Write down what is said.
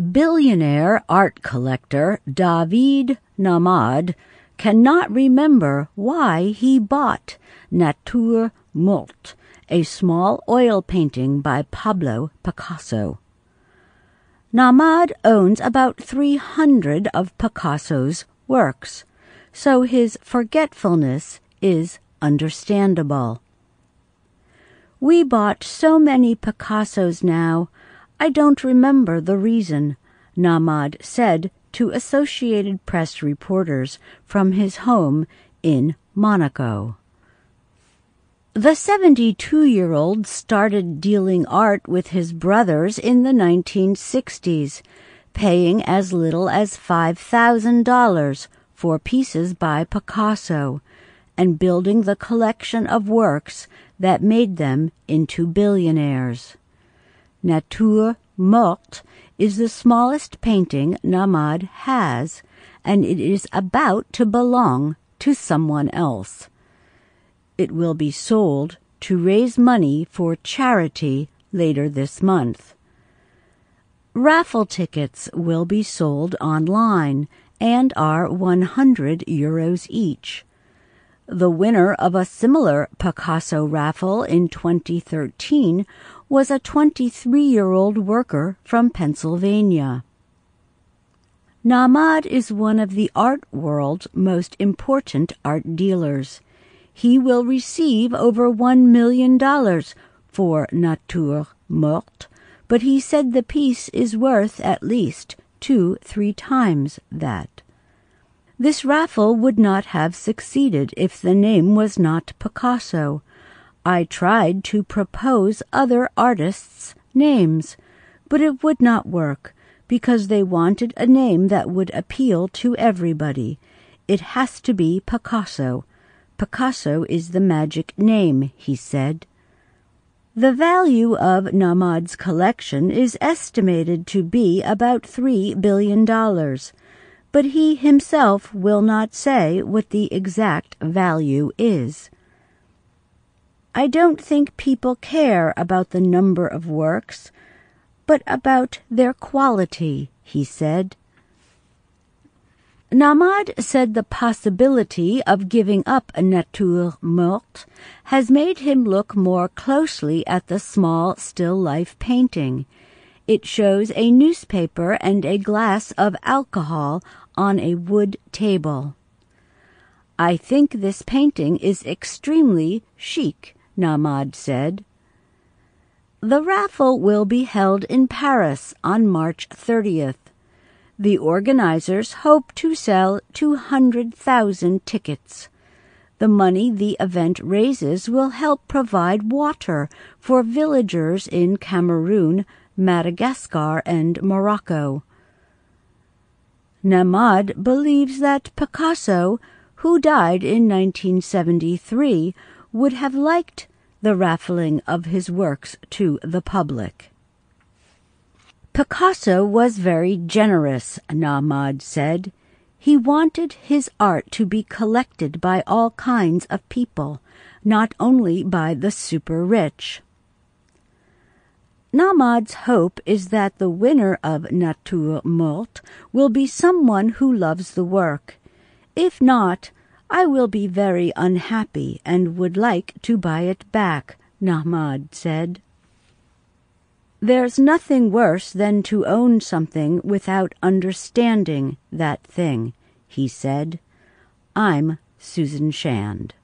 Billionaire art collector David Nahmad cannot remember why he bought Nature Morte, a small oil painting by Pablo Picasso. Nahmad owns about 300 of Picasso's works, so his forgetfulness is understandable. We bought so many Picassos now, I don't remember the reason, Nahmad said to Associated Press reporters from his home in Monaco. The 72 year old started dealing art with his brothers in the 1960s, paying as little as $5,000 for pieces by Picasso and building the collection of works that made them into billionaires. Nature Morte is the smallest painting Nahmad has, and it is about to belong to someone else. It will be sold to raise money for charity later this month. Raffle tickets will be sold online and are 100 euros each. The winner of a similar Picasso raffle in 2013 was a 23 year old worker from Pennsylvania. Nahmad is one of the art world's most important art dealers. He will receive over $1 million for Nature Morte, but he said the piece is worth at least two, three times that. This raffle would not have succeeded if the name was not Picasso. I tried to propose other artists' names, but it would not work because they wanted a name that would appeal to everybody. It has to be Picasso. Picasso is the magic name, he said. The value of Nahmad's collection is estimated to be about $3 billion but he himself will not say what the exact value is. I don't think people care about the number of works, but about their quality, he said. Nahmad said the possibility of giving up a nature morte has made him look more closely at the small still life painting. It shows a newspaper and a glass of alcohol on a wood table. I think this painting is extremely chic, Nahmad said. The raffle will be held in Paris on March 30th. The organizers hope to sell 200,000 tickets. The money the event raises will help provide water for villagers in Cameroon, Madagascar, and Morocco. Nahmad believes that Picasso, who died in 1973, would have liked the raffling of his works to the public. Picasso was very generous, Nahmad said. He wanted his art to be collected by all kinds of people, not only by the super rich. Nahmad's hope is that the winner of Nature Morte will be someone who loves the work. If not, I will be very unhappy and would like to buy it back, Nahmad said. There's nothing worse than to own something without understanding that thing, he said. I'm Susan Shand.